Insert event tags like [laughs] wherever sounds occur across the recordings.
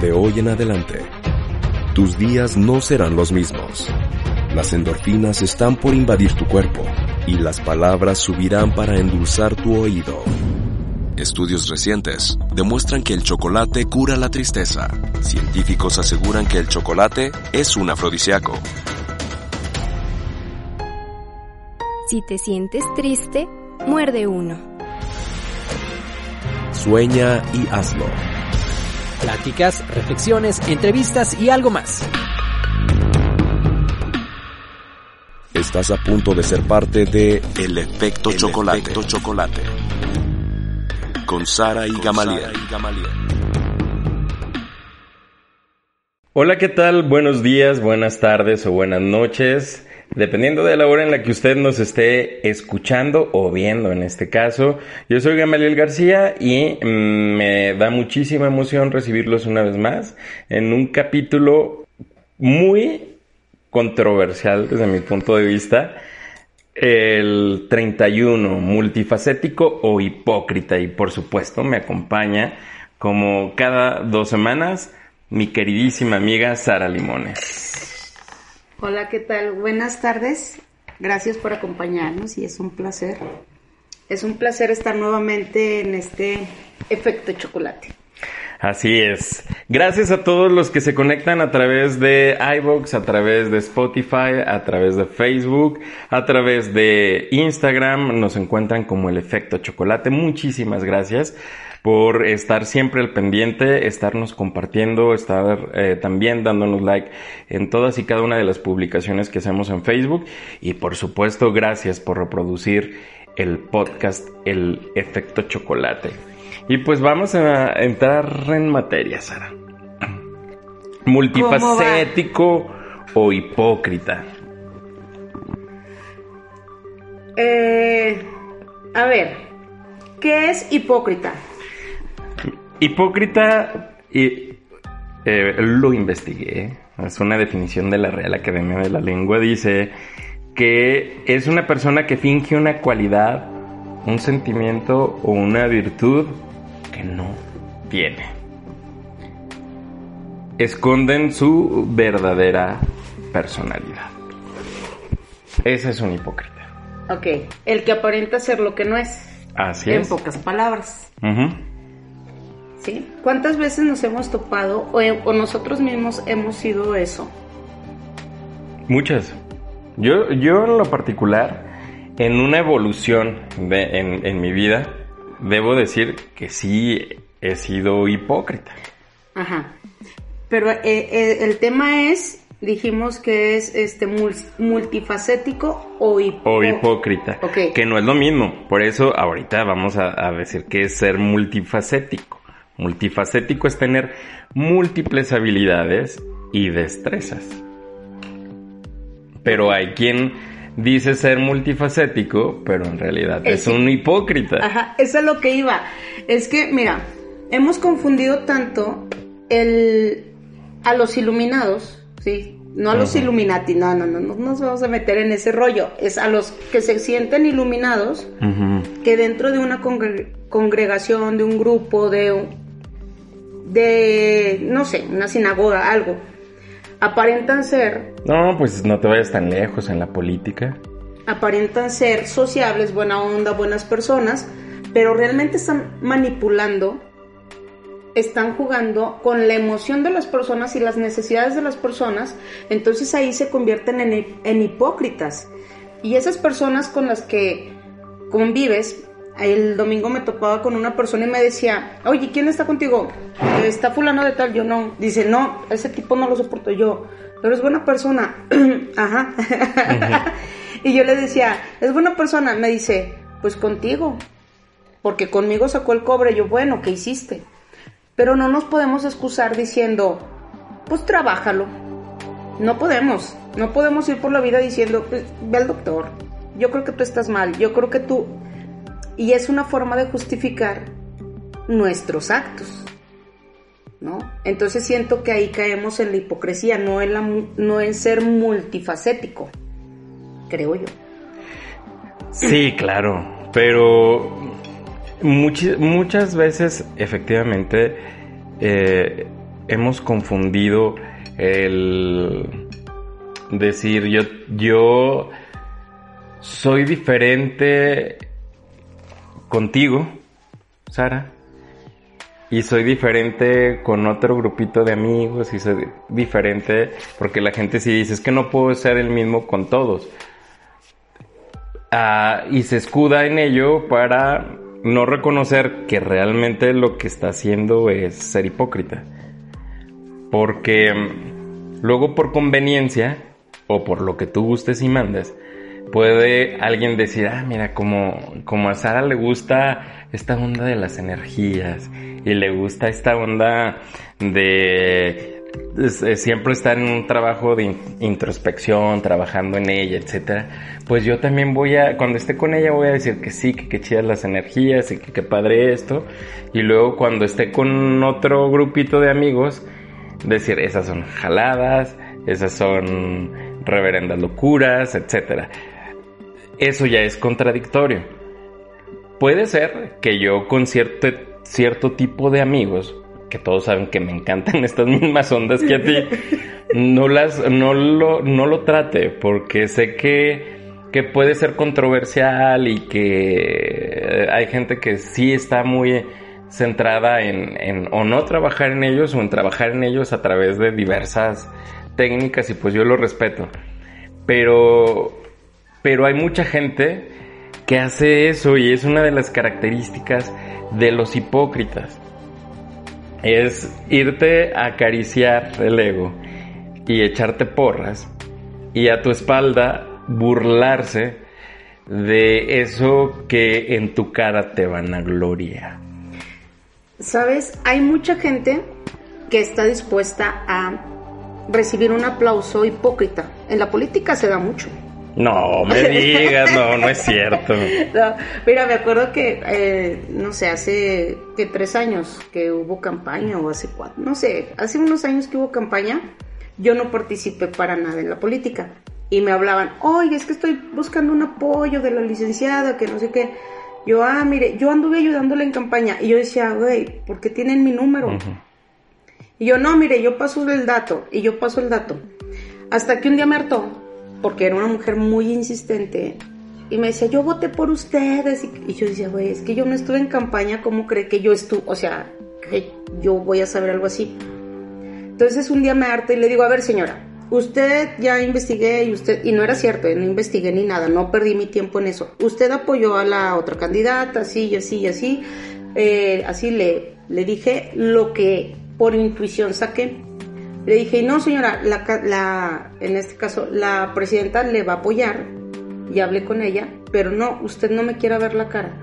De hoy en adelante, tus días no serán los mismos. Las endorfinas están por invadir tu cuerpo y las palabras subirán para endulzar tu oído. Estudios recientes demuestran que el chocolate cura la tristeza. Científicos aseguran que el chocolate es un afrodisíaco. Si te sientes triste, muerde uno. Sueña y hazlo. Pláticas, reflexiones, entrevistas y algo más. Estás a punto de ser parte de El Efecto Chocolate. Chocolate. Con Sara y Gamaliel. Hola, ¿qué tal? Buenos días, buenas tardes o buenas noches. Dependiendo de la hora en la que usted nos esté escuchando o viendo en este caso. Yo soy Gamaliel García y mm, me da muchísima emoción recibirlos una vez más en un capítulo muy controversial desde mi punto de vista. El 31, multifacético o hipócrita. Y por supuesto me acompaña como cada dos semanas mi queridísima amiga Sara Limones. Hola, ¿qué tal? Buenas tardes. Gracias por acompañarnos y es un placer. Es un placer estar nuevamente en este efecto chocolate. Así es. Gracias a todos los que se conectan a través de iVoox, a través de Spotify, a través de Facebook, a través de Instagram. Nos encuentran como el efecto chocolate. Muchísimas gracias por estar siempre al pendiente, estarnos compartiendo, estar eh, también dándonos like en todas y cada una de las publicaciones que hacemos en Facebook y por supuesto gracias por reproducir el podcast El Efecto Chocolate. Y pues vamos a entrar en materia, Sara. Multifacético o hipócrita. Eh, a ver, ¿qué es hipócrita? Hipócrita, y, eh, lo investigué, es una definición de la Real Academia de la Lengua, dice que es una persona que finge una cualidad, un sentimiento o una virtud que no tiene. Esconden su verdadera personalidad. Ese es un hipócrita. Ok, el que aparenta ser lo que no es. Así en es. pocas palabras. Ujú. ¿Sí? ¿Cuántas veces nos hemos topado o, o nosotros mismos hemos sido eso? Muchas. Yo, yo en lo particular, en una evolución de, en, en mi vida, debo decir que sí he sido hipócrita. Ajá. Pero eh, eh, el tema es, dijimos que es este mul- multifacético o, hipó- O hipócrita. Que no es lo mismo. Por eso ahorita vamos a, a decir que es ser multifacético. Multifacético es tener múltiples habilidades y destrezas. Pero hay quien dice ser multifacético, pero en realidad es, Es- un hipócrita. Ajá, eso es lo que iba. Es que, mira, hemos confundido tanto el a los iluminados, ¿sí? No a los Ajá. Illuminati, no, no, no, no nos vamos a meter en ese rollo. Es a los que se sienten iluminados, que dentro de una congre- congregación, de un grupo, de, un- de, no sé, una sinagoga, algo, aparentan ser, No, pues no te vayas tan lejos en la política. aparentan ser sociables, buena onda, buenas personas, pero realmente están manipulando, están jugando con la emoción de las personas y las necesidades de las personas, entonces ahí se convierten en, en hipócritas. Y esas personas con las que convives, el domingo me topaba con una persona y me decía, oye, ¿quién está contigo? Está fulano de tal, yo no. Dice, no, ese tipo no lo soporto yo, pero es buena persona. [clears throat] Ajá. [laughs] y yo le decía, es buena persona. Me dice, pues contigo, porque conmigo sacó el cobre. Yo, bueno, ¿qué hiciste? Pero no nos podemos excusar diciendo, pues trabájalo. No podemos, no podemos ir por la vida diciendo, pues, ve al doctor. Yo creo que tú estás mal, yo creo que tú... Y es una forma de justificar nuestros actos. ¿No? Entonces siento que ahí caemos en la hipocresía, no en, la, no en ser multifacético, creo yo. Sí, claro, pero muchas veces efectivamente eh, hemos confundido el decir yo, yo soy diferente contigo, Sara, y soy diferente con otro grupito de amigos, y soy diferente porque la gente sí dice es que no puedo ser el mismo con todos. Ah, y se escuda en ello para no reconocer que realmente lo que está haciendo es ser hipócrita. Porque mm, luego por conveniencia o por lo que tú gustes y mandes, puede alguien decir, ah, mira, como, como a Sara le gusta esta onda de las energías y le gusta esta onda de siempre estar en un trabajo de introspección, trabajando en ella, etcétera, pues yo también voy a, cuando esté con ella voy a decir que sí, que qué chidas las energías y que padre esto, y luego cuando esté con otro grupito de amigos, decir esas son jaladas, esas son reverendas locuras, etcétera. Eso ya es contradictorio. Puede ser que yo con cierto, cierto tipo de amigos que todos saben que me encantan [laughs] estas mismas ondas que a ti, no las, no lo, no lo trate, porque sé que, que puede ser controversial y que hay gente que sí está muy centrada en, en o no trabajar en ellos o en trabajar en ellos a través de diversas técnicas y pues yo lo respeto. Pero, pero hay mucha gente que hace eso y es una de las características de los hipócritas es irte a acariciar el ego y echarte porras y a tu espalda burlarse de eso que en tu cara te van a gloria. Sabes, hay mucha gente que está dispuesta a recibir un aplauso hipócrita. En la política se da mucho. No, me [laughs] digas, no, no es cierto. mira, me acuerdo que, eh, no sé, hace que tres años que hubo campaña, o hace cuatro, no sé, hace unos años que hubo campaña, yo no participé para nada en la política. Y me hablaban, oye, es que estoy buscando un apoyo de la licenciada, que no sé qué. Yo, ah, mire, yo anduve ayudándole en campaña. Y yo decía, güey, ¿por qué tienen mi número? Y yo, no, mire, yo paso el dato. Y yo paso el dato. Hasta que un día me hartó porque era una mujer muy insistente. Y me decía, yo voté por ustedes. Y, yo decía, güey, es que yo no estuve en campaña, ¿cómo cree que yo estuve? O sea, que yo voy a saber algo así. Entonces un día me harta y le digo, a ver señora, usted ya investigué y usted, y no era cierto, no investigué ni nada, no perdí mi tiempo en eso. Usted apoyó a la otra candidata, así y así y así. Eh, así le, le dije lo que por intuición saqué. Le dije, no señora, la, en este caso la presidenta le va a apoyar y hablé con ella, pero no, usted no me quiera ver la cara,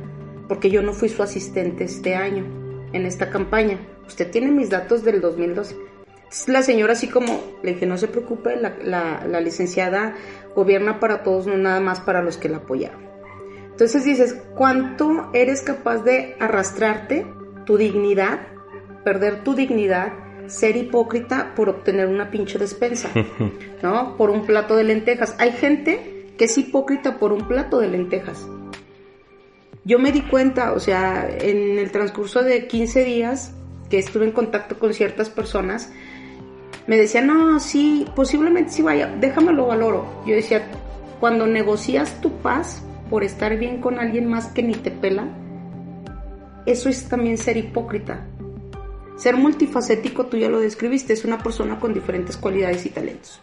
porque yo no fui su asistente este año en esta campaña. Usted tiene mis datos del 2012. La señora así como, le dije, no se preocupe, la, la licenciada gobierna para todos, no nada más para los que la apoyaron. Entonces dices, ¿cuánto eres capaz de arrastrarte tu dignidad, perder tu dignidad? Ser hipócrita por obtener una pinche despensa, [laughs] ¿no? Por un plato de lentejas. Hay gente que es hipócrita por un plato de lentejas. Yo me di cuenta, o sea, en el transcurso de 15 días que estuve en contacto con ciertas personas, me decían, no, sí, posiblemente sí vaya, déjamelo valoro. Yo decía, cuando negocias tu paz por estar bien con alguien más que ni te pela, eso es también ser hipócrita. Ser multifacético, tú ya lo describiste, es una persona con diferentes cualidades y talentos.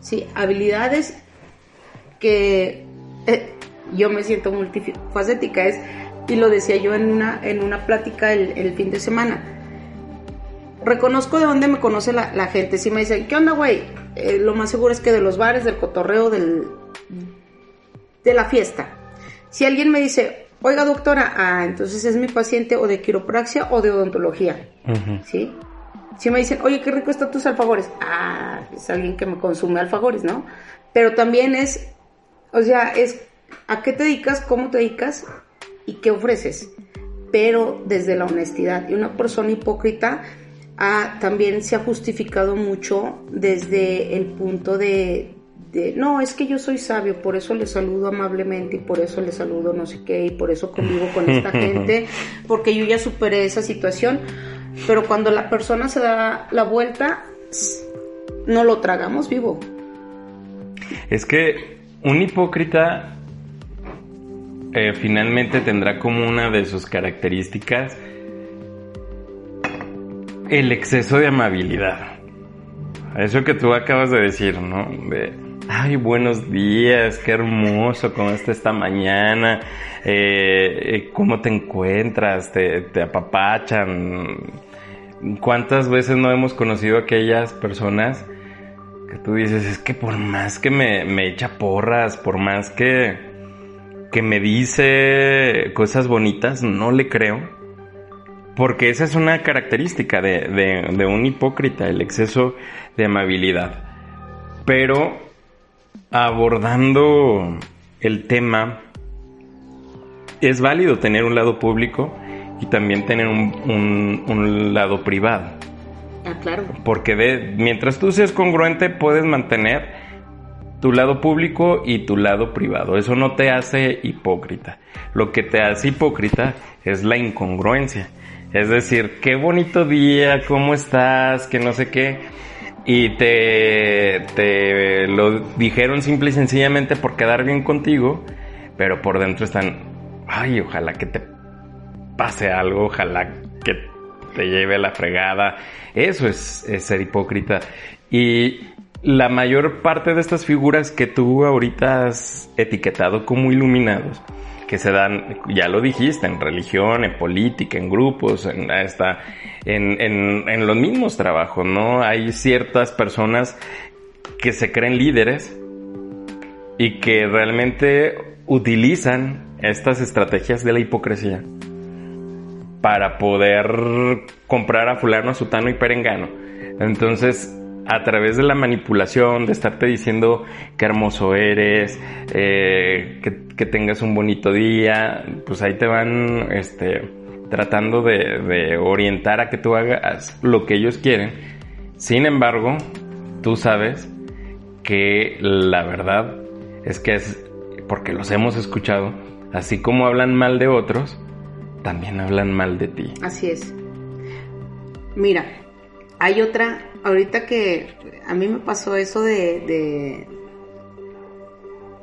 Sí, habilidades que eh, yo me siento multifacética es, y lo decía yo en una, en una plática el, fin de semana. Reconozco de dónde me conoce la, gente. Si me dicen, ¿qué onda, güey? Eh, lo más seguro es que de los bares, del cotorreo, del, de la fiesta. Si alguien me dice, oiga doctora, ah, entonces es mi paciente o de quiropraxia o de odontología, ¿sí? Si me dicen, oye, qué rico están tus alfagores, ah, es alguien que me consume alfagores, ¿no? Pero también es, o sea, es a qué te dedicas, cómo te dedicas y qué ofreces, pero desde la honestidad. Y una persona hipócrita ah, también se ha justificado mucho desde el punto de, no, es que yo soy sabio, por eso le saludo amablemente y por eso le saludo no sé qué y por eso convivo con esta [laughs] gente, porque yo ya superé esa situación, pero cuando la persona se da la vuelta, no lo tragamos vivo. Es que un hipócrita eh, finalmente tendrá como una de sus características el exceso de amabilidad. Eso que tú acabas de decir, ¿no? De, ay, buenos días, qué hermoso, ¿cómo está esta mañana? Eh, eh, ¿Cómo te encuentras? ¿Te, ¿Te, apapachan? ¿Cuántas veces no hemos conocido aquellas personas que tú dices, es que por más que me, me echa porras, por más que, que me dice cosas bonitas, no le creo? Porque esa es una característica de, de, un hipócrita, el exceso de amabilidad. Pero abordando el tema, es válido tener un lado público y también tener un, un, lado privado. Ah, claro. Porque de, mientras tú seas congruente, puedes mantener tu lado público y tu lado privado. Eso no te hace hipócrita. Lo que te hace hipócrita es la incongruencia. Es decir, qué bonito día, ¿cómo estás? Que no sé qué. Y te, te lo dijeron simple y sencillamente por quedar bien contigo, pero por dentro están, ay, ojalá que te pase algo, ojalá que te lleve la fregada. Eso es, es ser hipócrita. Y la mayor parte de estas figuras que tú ahorita has etiquetado como iluminados, que se dan, ya lo dijiste, en religión, en política, en grupos, en, hasta en, en, los mismos trabajos, ¿no? Hay ciertas personas que se creen líderes y que realmente utilizan estas estrategias de la hipocresía para poder comprar a fulano, a sutano y perengano. Entonces, a través de la manipulación, de estarte diciendo qué hermoso eres, eh, que, tengas un bonito día, pues ahí te van este, tratando de, orientar a que tú hagas lo que ellos quieren. Sin embargo, tú sabes que la verdad es que es porque los hemos escuchado, así como hablan mal de otros, también hablan mal de ti. Así es. Mira, hay otra ahorita que a mí me pasó eso de,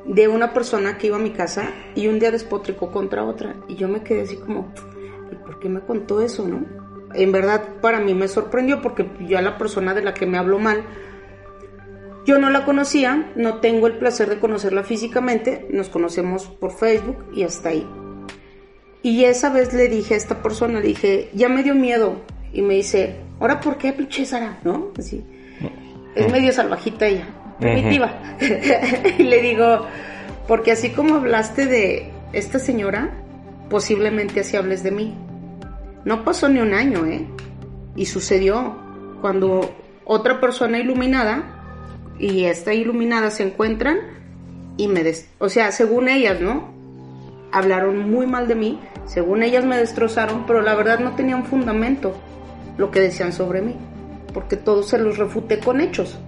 de, una persona que iba a mi casa y un día despotricó contra otra y yo me quedé así como, ¿y por qué me contó eso, no? En verdad para mí me sorprendió porque yo la persona de la que me habló mal, yo no la conocía, no tengo el placer de conocerla físicamente, nos conocemos por Facebook y hasta ahí. Y esa vez le dije a esta persona, le dije, ya me dio miedo. Y me dice, ¿ahora por qué pinche Sara? ¿No? Así. Es medio salvajita ella, primitiva. [laughs] y le digo, porque así como hablaste de esta señora, posiblemente así hables de mí. No pasó ni un año, ¿eh? Y sucedió cuando otra persona iluminada y esta iluminada se encuentran y me des o sea, según ellas, ¿no? Hablaron muy mal de mí, según ellas me destrozaron, pero la verdad no tenía un fundamento lo que decían sobre mí, porque todo se los refuté con hechos.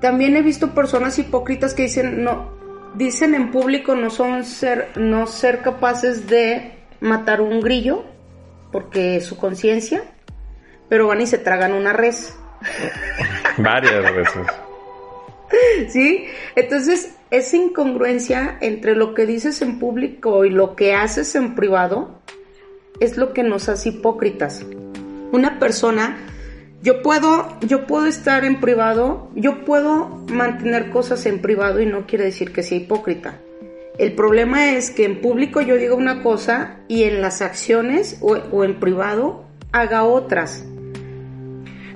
También he visto personas hipócritas que dicen no dicen en público no son ser no ser capaces de matar un grillo porque su conciencia, pero van y se tragan una res. [laughs] Varias veces. ¿Sí? Entonces, esa incongruencia entre lo que dices en público y lo que haces en privado es lo que nos hace hipócritas una persona, yo puedo, yo puedo estar en privado, yo puedo mantener cosas en privado y no quiere decir que sea hipócrita. El problema es que en público yo diga una cosa y en las acciones o, en privado haga otras.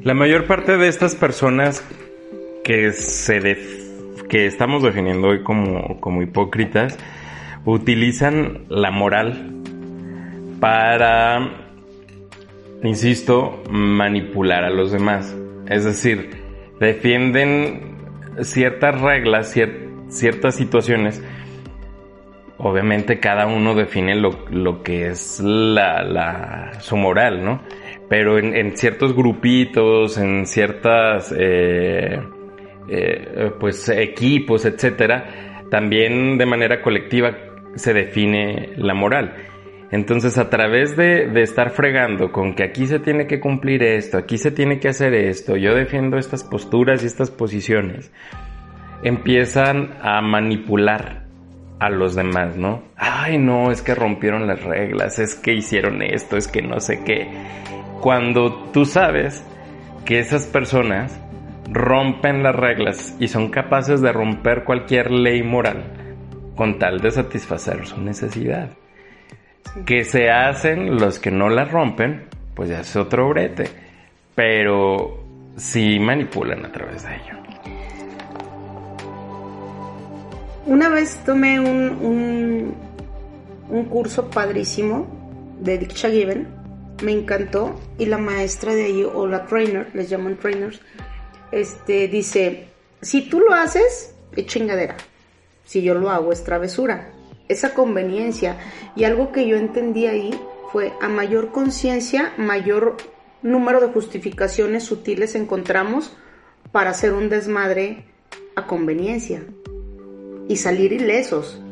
La mayor parte de estas personas que se que estamos definiendo hoy como, como hipócritas, utilizan la moral para, insisto, manipular a los demás. Es decir, defienden ciertas reglas, ciertas situaciones. Obviamente cada uno define lo, que es la, su moral, ¿no? Pero en, ciertos grupitos, en ciertas eh, eh, pues equipos, etcétera, también de manera colectiva se define la moral. Entonces, a través de, de, estar fregando con que aquí se tiene que cumplir esto, aquí se tiene que hacer esto, yo defiendo estas posturas y estas posiciones, empiezan a manipular a los demás, ¿no? Ay, no, es que rompieron las reglas, es que hicieron esto, es que no sé qué. Cuando tú sabes que esas personas rompen las reglas y son capaces de romper cualquier ley moral con tal de satisfacer su necesidad que se hacen los que no las rompen, pues ya es otro brete. Pero sí manipulan a través de ello. Una vez tomé un, un, curso padrísimo de Diksha Given, me encantó, y la maestra de allí, o la trainer, les llaman trainers, este, dice, si tú lo haces, es chingadera, si yo lo hago es travesura esa conveniencia. Y algo que yo entendí ahí fue a mayor conciencia, mayor número de justificaciones sutiles encontramos para hacer un desmadre a conveniencia y salir ilesos.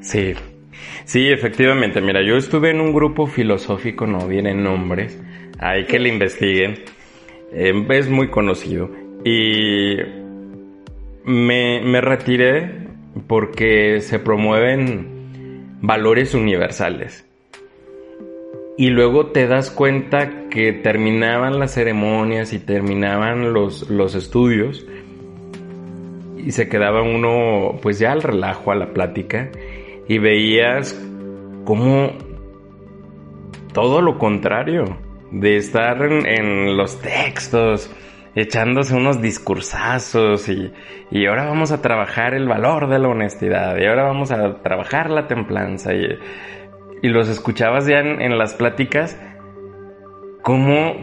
Sí, sí, efectivamente. Mira, yo estuve en un grupo filosófico, no vienen nombres, hay que le investiguen, eh, es muy conocido. Y me, me retiré porque se promueven valores universales. Y luego te das cuenta que terminaban las ceremonias y terminaban los, los estudios y se quedaba uno pues ya al relajo, a la plática y veías como todo lo contrario de estar en los textos, echándose unos discursazos y, y, ahora vamos a trabajar el valor de la honestidad y ahora vamos a trabajar la templanza y, y los escuchabas ya en, las pláticas cómo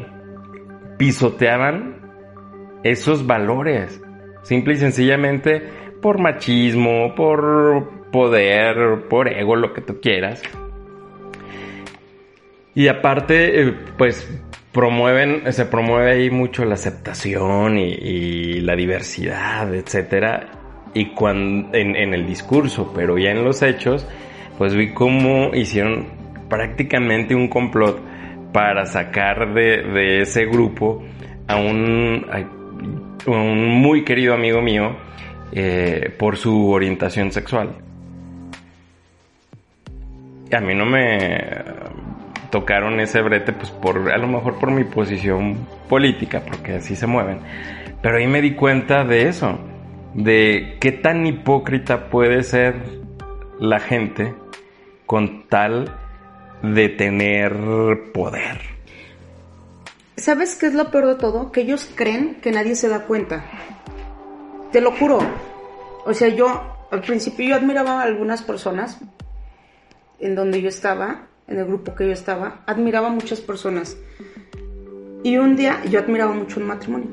pisoteaban esos valores simple y sencillamente por machismo, por poder, por ego, lo que tú quieras. Y aparte, eh, pues promueven, se promueve ahí mucho la aceptación y, la diversidad, etcétera, y cuando, en, el discurso, pero ya en los hechos, pues vi cómo hicieron prácticamente un complot para sacar de, ese grupo a un, un, muy querido amigo mío eh, por su orientación sexual. A mí no me tocaron ese brete, pues por, a lo mejor por mi posición política, porque así se mueven. Pero ahí me di cuenta de eso, de qué tan hipócrita puede ser la gente con tal de tener poder. ¿Sabes qué es lo peor de todo? Que ellos creen que nadie se da cuenta. Te lo juro. O sea, yo al principio yo admiraba a algunas personas en donde yo estaba en el grupo que yo estaba, admiraba a muchas personas. Y un día, yo admiraba mucho un matrimonio.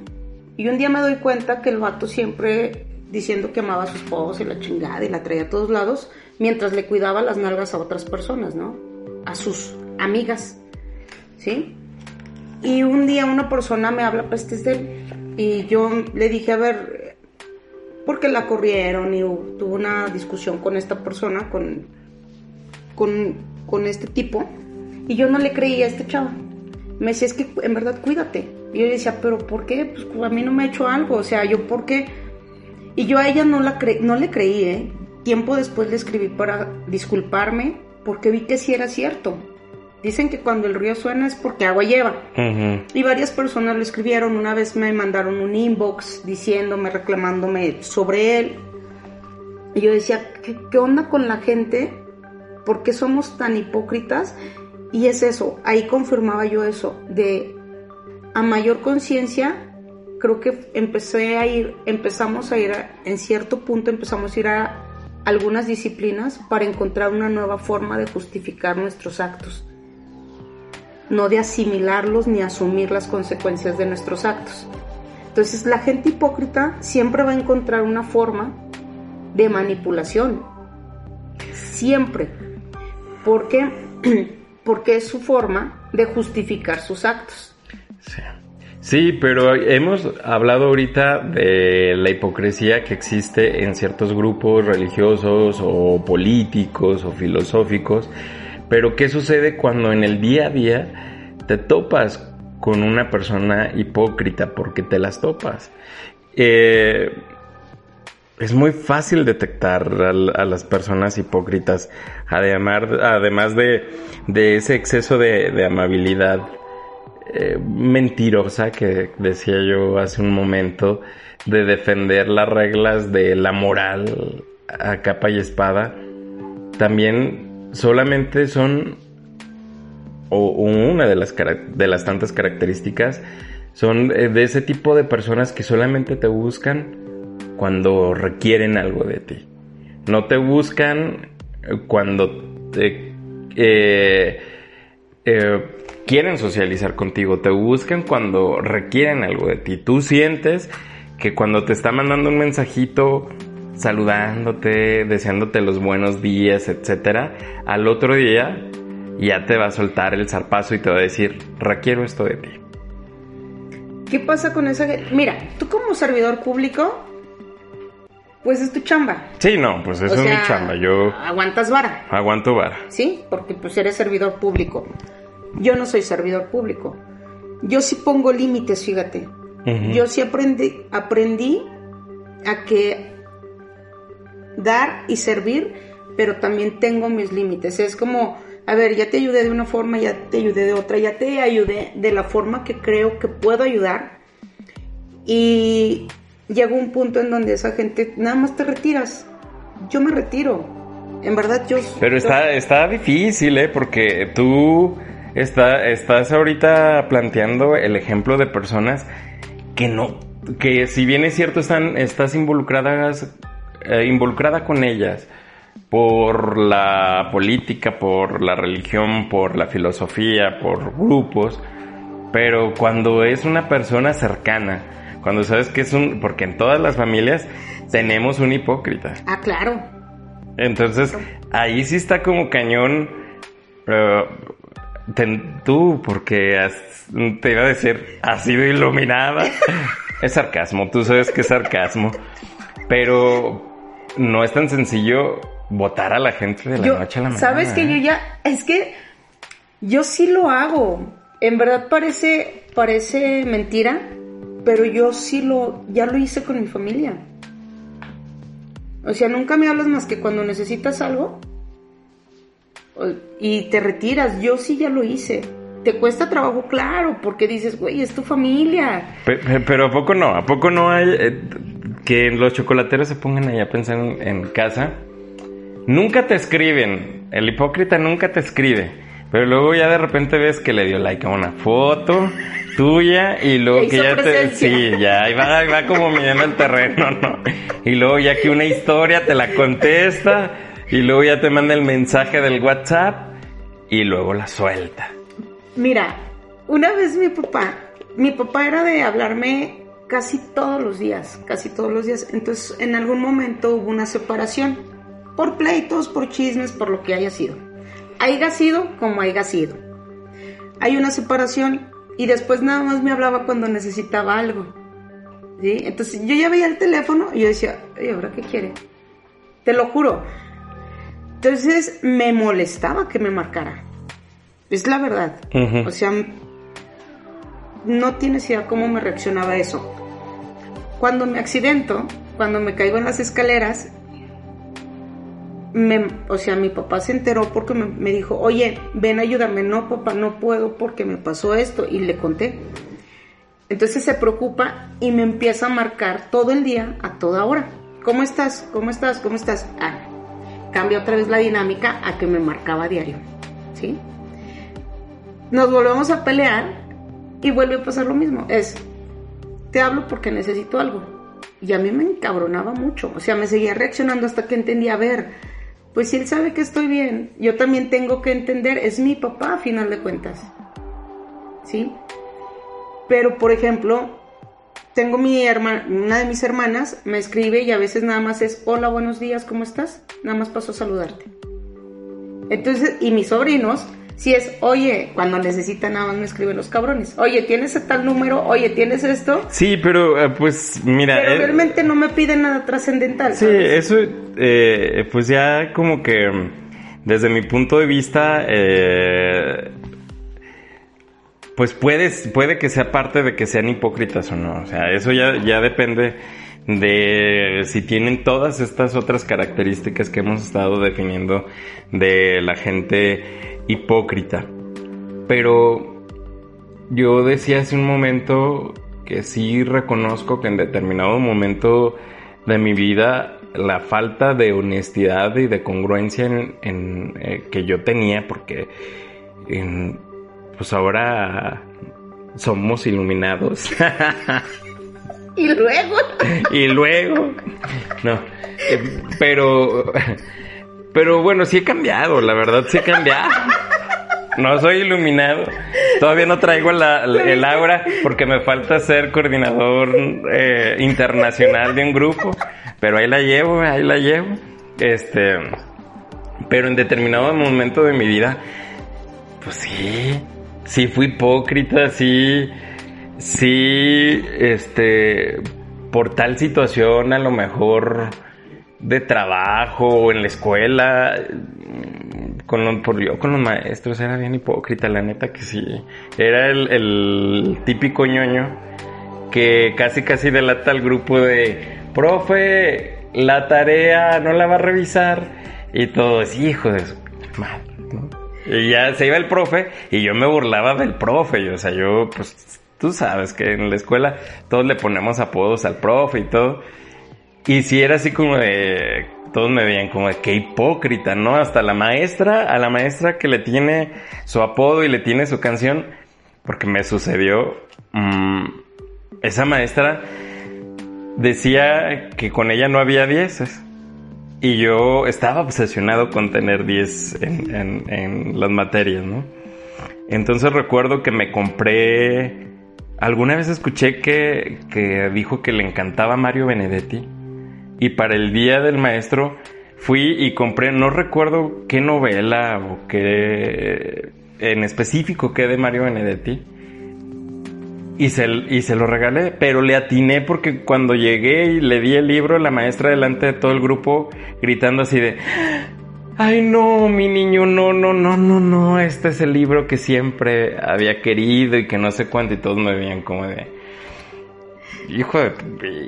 Y un día me doy cuenta que el vato siempre diciendo que amaba a su esposa y la chingada y la traía a todos lados, mientras le cuidaba las nalgas a otras personas, ¿no? A sus amigas, ¿sí? Y un día una persona me habla pestes de él y yo le dije, a ver, ¿por qué la corrieron? Y tuvo una discusión con esta persona, con, con con este tipo y yo no le creía a este chavo. Me decía, es que en verdad cuídate. Y yo le decía, pero ¿por qué? Pues a mí no me ha hecho algo, o sea, yo ¿por qué? Y yo a ella no, la cre no le creí, ¿eh? Tiempo después le escribí para disculparme porque vi que sí era cierto. Dicen que cuando el río suena es porque agua lleva. Y varias personas lo escribieron. Una vez me mandaron un inbox diciéndome, reclamándome sobre él. Y yo decía, ¿qué, qué onda con la gente ¿Por qué somos tan hipócritas? Y es eso, ahí confirmaba yo eso, de a mayor conciencia, creo que empecé a ir, empezamos a ir, en cierto punto empezamos a ir a algunas disciplinas para encontrar una nueva forma de justificar nuestros actos, no de asimilarlos ni asumir las consecuencias de nuestros actos. Entonces la gente hipócrita siempre va a encontrar una forma de manipulación, siempre, porque, [clears throat] porque es su forma de justificar sus actos. Sí. Sí, pero hemos hablado ahorita de la hipocresía que existe en ciertos grupos religiosos o políticos o filosóficos, pero ¿qué sucede cuando en el día a día te topas con una persona hipócrita porque te las topas? Eh, es muy fácil detectar a, las personas hipócritas, además, de, ese exceso de, de amabilidad eh, mentirosa que decía yo hace un momento de defender las reglas de la moral a capa y espada, también solamente son, o una de las, de las tantas características, son de ese tipo de personas que solamente te buscan cuando requieren algo de ti. No te buscan cuando te, eh, eh, quieren socializar contigo, te buscan cuando requieren algo de ti. Tú sientes que cuando te está mandando un mensajito saludándote, deseándote los buenos días, etcétera, al otro día ya te va a soltar el zarpazo y te va a decir, requiero esto de ti. ¿Qué pasa con esa Mira, tú como servidor público, pues es tu chamba. Sí, no, pues eso es mi chamba. Yo. Aguantas vara. Aguanto vara. Sí, porque pues eres servidor público. Yo no soy servidor público. Yo sí pongo límites, fíjate. Yo sí aprendí, aprendí a que dar y servir, pero también tengo mis límites. Es como, a ver, ya te ayudé de una forma, ya te ayudé de otra, ya te ayudé de la forma que creo que puedo ayudar. Y llegó un punto en donde esa gente nada más te retiras. Yo me retiro. En verdad yo... Pero está, está difícil, ¿eh? Porque tú Está, estás ahorita planteando el ejemplo de personas que no, que si bien es cierto están, estás involucradas, eh, involucrada con ellas por la política, por la religión, por la filosofía, por grupos, pero cuando es una persona cercana, cuando sabes que es un, porque en todas las familias tenemos un hipócrita. Ah, claro. Entonces, ahí sí está como cañón. Uh, tú, porque te iba a decir, has sido iluminada. [laughs] es sarcasmo, tú sabes que es sarcasmo. Pero no es tan sencillo votar a la gente de la noche a la mañana. Sabes que yo ya, es que yo sí lo hago. En verdad parece, parece mentira, pero yo sí lo, ya lo hice con mi familia. O sea, nunca me hablas más que cuando necesitas algo y te retiras. Yo sí ya lo hice. Te cuesta trabajo, claro, porque dices, güey, es tu familia. Pero, ¿a poco no? ¿A poco no hay eh, que los chocolateros se pongan ahí a pensar en, casa? Nunca te escriben. El hipócrita nunca te escribe. Pero luego ya de repente ves que le dio like a una foto tuya y luego que ya te... Sí, ya va, va como midiendo el terreno, ¿no? Y luego ya que una historia te la contesta y luego ya te manda el mensaje del WhatsApp y luego la suelta. Mira, una vez mi papá, mi papá era de hablarme casi todos los días, casi todos los días. Entonces, en algún momento hubo una separación por pleitos, por chismes, por lo que haya sido. Haya sido como haya sido. Hay una separación y después nada más me hablaba cuando necesitaba algo. ¿Sí? Entonces yo ya veía el teléfono y yo decía, ¿y ahora qué quiere? Te lo juro. Entonces me molestaba que me marcara. Es la verdad. O sea, no tienes idea cómo me reaccionaba eso. Cuando me accidento, cuando me caigo en las escaleras, o sea, mi papá se enteró porque me, dijo, oye, ven, ayúdame. No, papá, no puedo porque me pasó esto. Y le conté. Entonces se preocupa y me empieza a marcar todo el día, a toda hora. ¿Cómo estás? ¿Cómo estás? ¿Cómo estás? Ah, cambia otra vez la dinámica a que me marcaba diario, ¿sí? Nos volvemos a pelear y vuelve a pasar lo mismo. Es, te hablo porque necesito algo. Y a mí me encabronaba mucho. O sea, me seguía reaccionando hasta que entendía, a ver, pues si él sabe que estoy bien, yo también tengo que entender, es mi papá a final de cuentas. ¿Sí? Pero, por ejemplo, tengo mi hermana, una de mis hermanas me escribe y a veces nada más es, hola, buenos días, ¿cómo estás? Nada más paso a saludarte. Entonces, y mis sobrinos, si es, oye, cuando necesitan nada más me escriben los cabrones. Oye, ¿tienes tal número? Oye, ¿tienes esto? Sí, pero eh, pues mira... Pero eh, realmente no me piden nada trascendental. Sí, ¿sabes? eso eh, pues ya como que desde mi punto de vista... eh, pues puedes, puede que sea parte de que sean hipócritas o no. O sea, eso ya, ya depende de si tienen todas estas otras características que hemos estado definiendo de la gente hipócrita. Pero yo decía hace un momento que sí reconozco que en determinado momento de mi vida la falta de honestidad y de congruencia en, en, eh, que yo tenía, porque en, pues ahora somos iluminados. [laughs] Y luego, [laughs] y luego, no, eh, pero, pero bueno, sí he cambiado, la verdad sí he cambiado. No soy iluminado. Todavía no traigo el aura porque me falta ser coordinador eh, internacional de un grupo. Pero ahí la llevo, ahí la llevo. Este, pero en determinado momento de mi vida, pues sí, sí fui hipócrita, sí, sí, este, por tal situación a lo mejor de trabajo o en la escuela, con lo- por yo con los maestros era bien hipócrita, la neta que sí. Era el, el típico ñoño que casi casi delata al grupo de, profe, la tarea no la va a revisar. Y todos, hijo de su madre, ¿no? Y ya se iba el profe y yo me burlaba del profe. y, o sea, yo, pues, tú sabes que en la escuela todos le ponemos apodos al profe y todo. Y si era así como de, todos me veían como de qué hipócrita, ¿no? Hasta la maestra, a la maestra que le tiene su apodo y le tiene su canción, porque me sucedió, mm, esa maestra decía que con ella no había dieces. Y yo estaba obsesionado con tener 10 en, en- en las materias, ¿no? Entonces recuerdo que me compré... Alguna vez escuché que, que dijo que le encantaba Mario Benedetti. Y para el día del maestro fui y compré, no recuerdo qué novela o qué en específico qué de Mario Benedetti. Y se, y se lo regalé, pero le atiné porque cuando llegué y le di el libro, la maestra delante de todo el grupo gritando así de, ay no, mi niño, no, no, no, no, no, este es el libro que siempre había querido y que no sé cuánto y todos me veían como de, hijo de,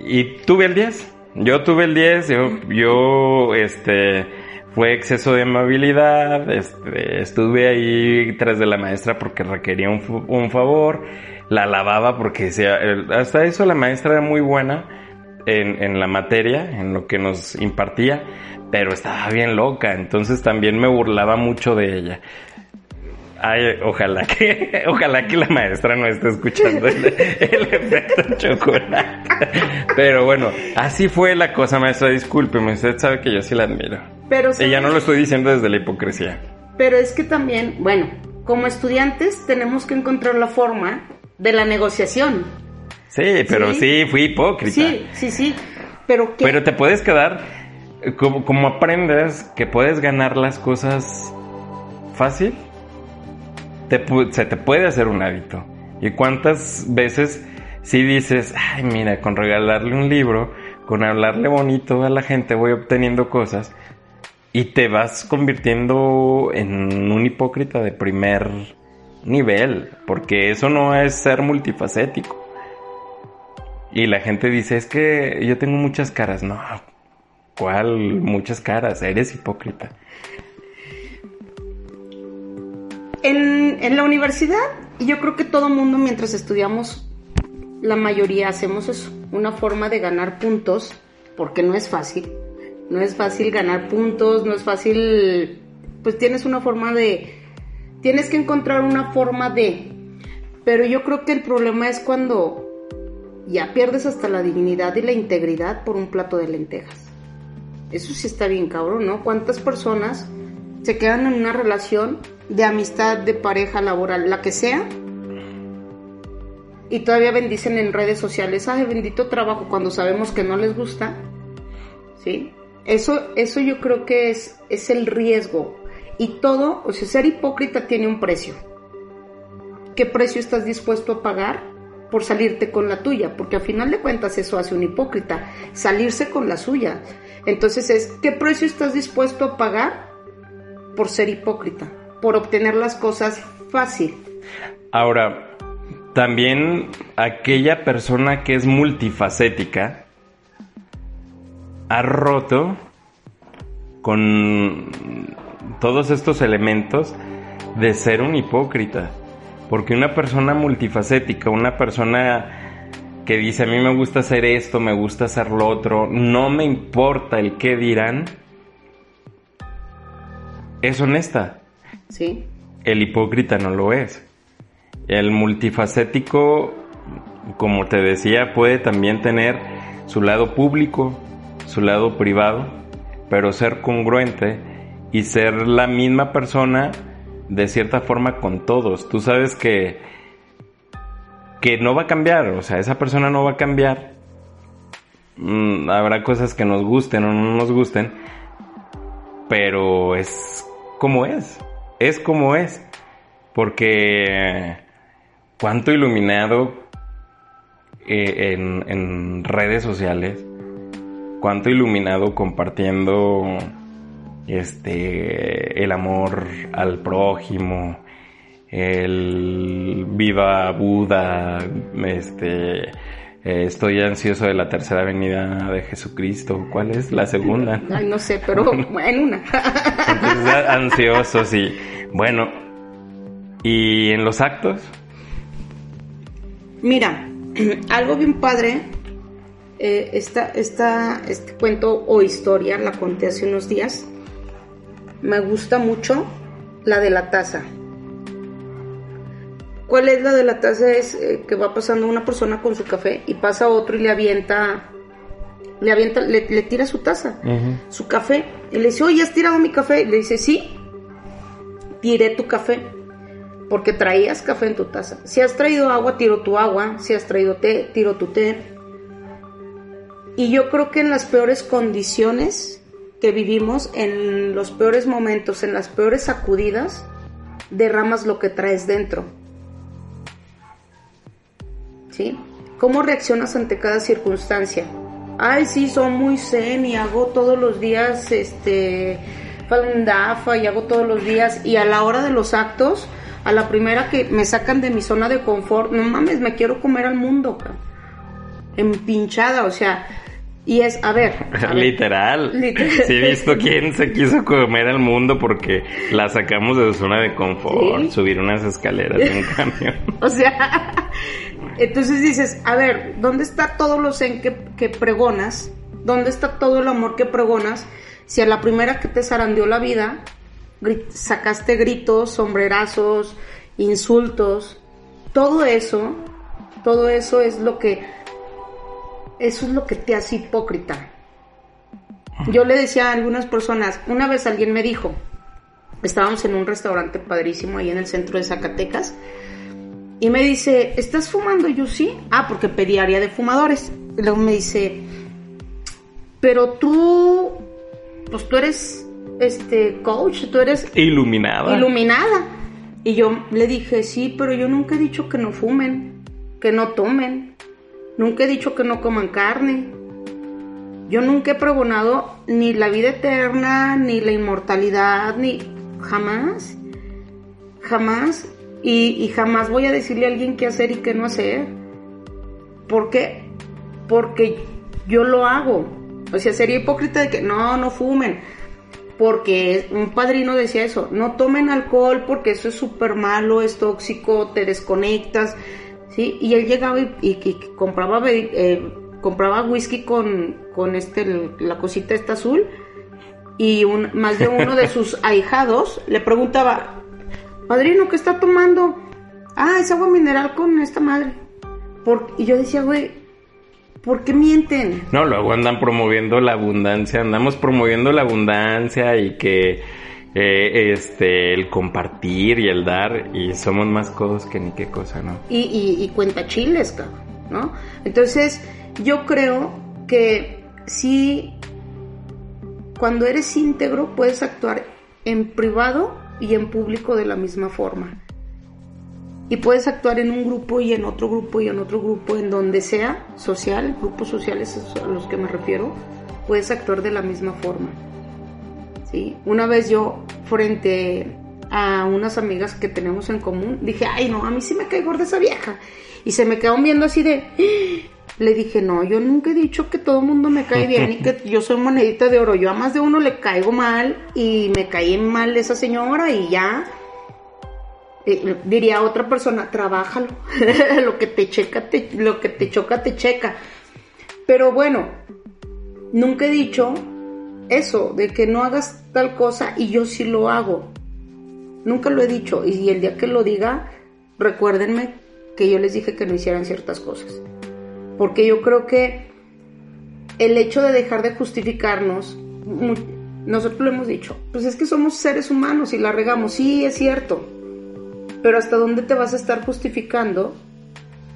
y tuve el 10, yo tuve el 10, yo, yo, este, fue exceso de amabilidad, este, estuve ahí tras de la maestra porque requería un, un favor, la alababa porque decía, hasta eso la maestra era muy buena en, en la materia, en lo que nos impartía, pero estaba bien loca, entonces también me burlaba mucho de ella. Ay, ojalá que, [laughs] ojalá que la maestra no esté escuchando el, el efecto chocolate. Pero bueno, así fue la cosa, maestra. Discúlpeme, usted sabe que yo sí la admiro. pero, Y ya no lo ¿sabes? estoy diciendo desde la hipocresía. pero es que también, bueno, como estudiantes tenemos que encontrar la forma de la negociación. Sí, pero sí, Sí. fui hipócrita. Sí, sí, sí. Pero ¿qué? Pero te puedes quedar, como, como aprendes que puedes ganar las cosas fácil, se te puede hacer un hábito. ¿Y cuántas veces si dices, ay, mira, con regalarle un libro, con hablarle bonito a la gente voy obteniendo cosas? Y te vas convirtiendo en un hipócrita de primer nivel, porque eso no es ser multifacético. Y la gente dice, es que yo tengo muchas caras. No, ¿cuál muchas caras? Eres hipócrita. En, la universidad, yo creo que todo mundo mientras estudiamos, la mayoría hacemos eso, una forma de ganar puntos, porque no es fácil. No es fácil ganar puntos, no es fácil, pues tienes una forma de, tienes que encontrar una forma de, pero yo creo que el problema es cuando ya pierdes hasta la dignidad y la integridad por un plato de lentejas. Eso sí está bien cabrón, ¿no? ¿Cuántas personas se quedan en una relación de amistad, de pareja, laboral, la que sea? Y todavía bendicen en redes sociales, ay, bendito trabajo, cuando sabemos que no les gusta. ¿Sí? Eso, eso yo creo que es, es el riesgo. Y todo, o sea, ser hipócrita tiene un precio. ¿Qué precio estás dispuesto a pagar por salirte con la tuya? Porque al final de cuentas eso hace un hipócrita, salirse con la suya. Entonces es, ¿qué precio estás dispuesto a pagar por ser hipócrita? Por obtener las cosas fácil. Ahora, también aquella persona que es multifacética ha roto con todos estos elementos de ser un hipócrita. Porque una persona multifacética, una persona que dice a mí me gusta hacer esto, me gusta hacer lo otro, no me importa el qué dirán, es honesta. Sí. El hipócrita no lo es. El multifacético, como te decía, puede también tener su lado público, su lado privado, pero ser congruente y ser la misma persona de cierta forma con todos. Tú sabes que que no va a cambiar, o sea, esa persona no va a cambiar. Mm, habrá cosas que nos gusten o no nos gusten, pero es como es, es como es, porque cuánto iluminado eh, en, en redes sociales, cuánto iluminado compartiendo este el amor al prójimo, el viva Buda, este eh, estoy ansioso de la tercera venida de Jesucristo. ¿Cuál es la segunda? Ay, no sé, pero [laughs] en una. Entonces, ansioso, sí. Bueno, ¿y en los actos? Mira, [clears throat] algo bien padre, eh, esta, esta, este cuento o historia la conté hace unos días. Me gusta mucho la de la taza. ¿Cuál es la de la taza? Es eh, que va pasando una persona con su café y pasa otro y le avienta, le avienta, le, le tira su taza, su café. Y le dice, oye, ¿has tirado mi café? Y le dice, sí, tiré tu café. Porque traías café en tu taza. Si has traído agua, tiro tu agua. Si has traído té, tiro tu té. Y yo creo que en las peores condiciones que vivimos, en los peores momentos, en las peores sacudidas, derramas lo que traes dentro. ¿Sí? ¿Cómo reaccionas ante cada circunstancia? Ay, sí, soy muy zen y hago todos los días, este, faldafa y hago todos los días. Y a la hora de los actos, a la primera que me sacan de mi zona de confort, no mames, me quiero comer al mundo, cabrón. empinchada, o sea, y es, a ver. a ver. Literal. Literal. Sí he visto quién se quiso comer al mundo porque la sacamos de su zona de confort, Sí. subir unas escaleras en un camión. O sea, entonces dices, a ver, ¿dónde está todo lo zen que, que pregonas? ¿Dónde está todo el amor que pregonas? Si a la primera que te zarandeó la vida, sacaste gritos, sombrerazos, insultos, todo eso, todo eso es lo que, eso es lo que te hace hipócrita. Yo le decía a algunas personas, una vez alguien me dijo, estábamos en un restaurante padrísimo ahí en el centro de Zacatecas, y me dice, ¿estás fumando? Y yo sí. Ah, porque pedí área de fumadores. Y luego me dice, pero tú, pues tú eres, este, coach, tú eres Iluminada. iluminada. Y yo le dije, sí, pero yo nunca he dicho que no fumen, que no tomen. Nunca he dicho que no coman carne. Yo nunca he pregonado ni la vida eterna, ni la inmortalidad, ni jamás. Jamás. Y, y jamás voy a decirle a alguien qué hacer y qué no hacer. ¿Por qué? Porque yo lo hago. O sea, sería hipócrita de que no, no fumen. Porque un padrino decía eso, no tomen alcohol porque eso es súper malo, es tóxico, te desconectas. ¿sí? Y él llegaba y, y- y compraba, eh, compraba whisky con, con este, la cosita esta azul. Y un- más de uno de [laughs] sus ahijados le preguntaba, Padrino, ¿qué está tomando? Ah, es agua mineral con esta madre. Por- y yo decía, güey, ¿Por qué mienten? No, luego andan promoviendo la abundancia, andamos promoviendo la abundancia y que eh, este el compartir y el dar y somos más codos que ni qué cosa, ¿no? Y, y, y cuenta chiles, cabrón, ¿no? Entonces, yo creo que sí, cuando eres íntegro puedes actuar en privado y en público de la misma forma. Y puedes actuar en un grupo y en otro grupo y en otro grupo, en donde sea social, grupos sociales a los que me refiero, puedes actuar de la misma forma. ¿sí? Una vez yo, frente a unas amigas que tenemos en común, dije, ay no, a mí sí me cae gorda esa vieja. Y se me quedaron viendo así de, [gasps] le dije, no, yo nunca he dicho que todo el mundo me cae bien y que [laughs] yo soy monedita de oro. Yo a más de uno le caigo mal y me caí mal esa señora y ya. Eh, diría otra persona, trabájalo. [laughs] lo que te checa, te, lo que te choca, te checa. Pero bueno, nunca he dicho eso, de que no hagas tal cosa y yo sí lo hago. Nunca lo he dicho. Y el día que lo diga, recuérdenme que yo les dije que no hicieran ciertas cosas. Porque yo creo que el hecho de dejar de justificarnos, nosotros lo hemos dicho, pues es que somos seres humanos y la regamos, sí, es cierto, pero ¿hasta dónde te vas a estar justificando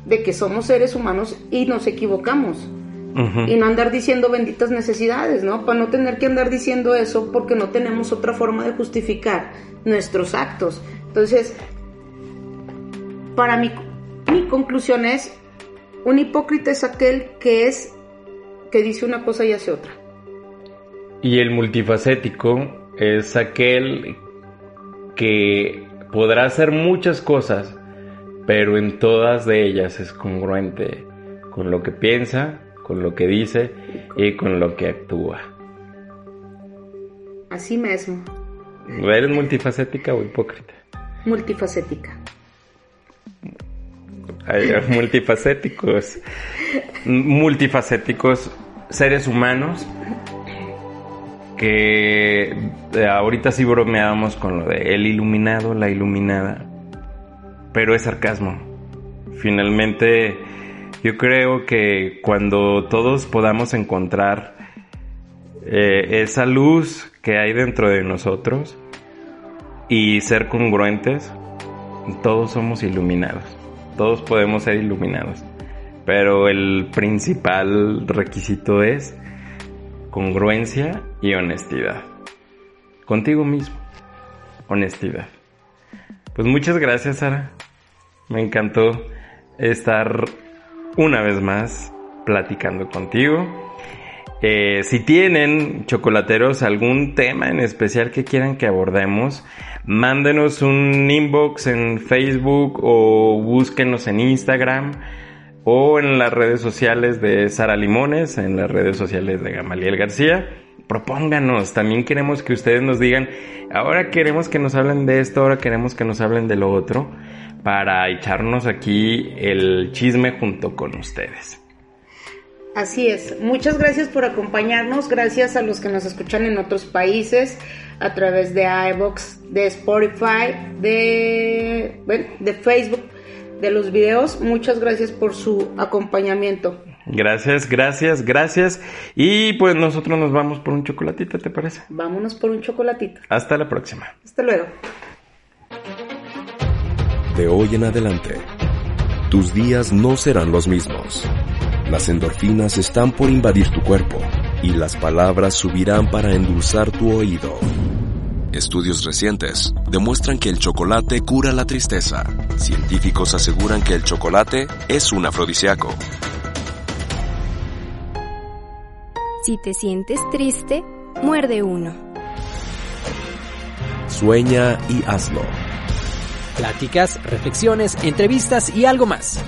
de que somos seres humanos y nos equivocamos? Y no andar diciendo benditas necesidades, ¿no? Para no tener que andar diciendo eso porque no tenemos otra forma de justificar nuestros actos. Entonces, para mí, mi conclusión es, un hipócrita es aquel que es que dice una cosa y hace otra. Y el multifacético es aquel que podrá hacer muchas cosas, pero en todas de ellas es congruente con lo que piensa, con lo que dice y con lo que actúa. Así mismo. ¿Eres multifacética o hipócrita? Multifacética. Hay [laughs] multifacéticos, multifacéticos seres humanos que eh, ahorita sí bromeábamos con lo de el iluminado, la iluminada, pero es sarcasmo. Finalmente, yo creo que cuando todos podamos encontrar eh, esa luz que hay dentro de nosotros y ser congruentes, todos somos iluminados todos podemos ser iluminados. Pero el principal requisito es congruencia y honestidad. Contigo mismo. Honestidad. Pues muchas gracias, Sara. Me encantó estar una vez más platicando contigo. Eh, si tienen, chocolateros, algún tema en especial que quieran que abordemos, mándenos un inbox en Facebook o búsquenos en Instagram o en las redes sociales de Sara Limones, en las redes sociales de Gamaliel García. Propónganos, también queremos que ustedes nos digan, ahora queremos que nos hablen de esto, ahora queremos que nos hablen de lo otro, para echarnos aquí el chisme junto con ustedes. Así es. Muchas gracias por acompañarnos. Gracias a los que nos escuchan en otros países a través de iBox, de Spotify, de, de Facebook, de los videos. Muchas gracias por su acompañamiento. Gracias, gracias, gracias. Y pues nosotros nos vamos por un chocolatito, ¿te parece? Vámonos por un chocolatito. Hasta la próxima. Hasta luego. De hoy en adelante, tus días no serán los mismos. Las endorfinas están por invadir tu cuerpo y las palabras subirán para endulzar tu oído. Estudios recientes demuestran que el chocolate cura la tristeza. Científicos aseguran que el chocolate es un afrodisíaco. Si te sientes triste, muerde uno. Sueña y hazlo. Pláticas, reflexiones, entrevistas y algo más.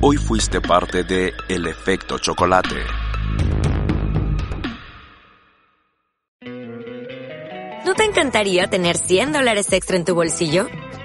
Hoy fuiste parte de El Efecto Chocolate. ¿No te encantaría tener 100 dólares extra en tu bolsillo?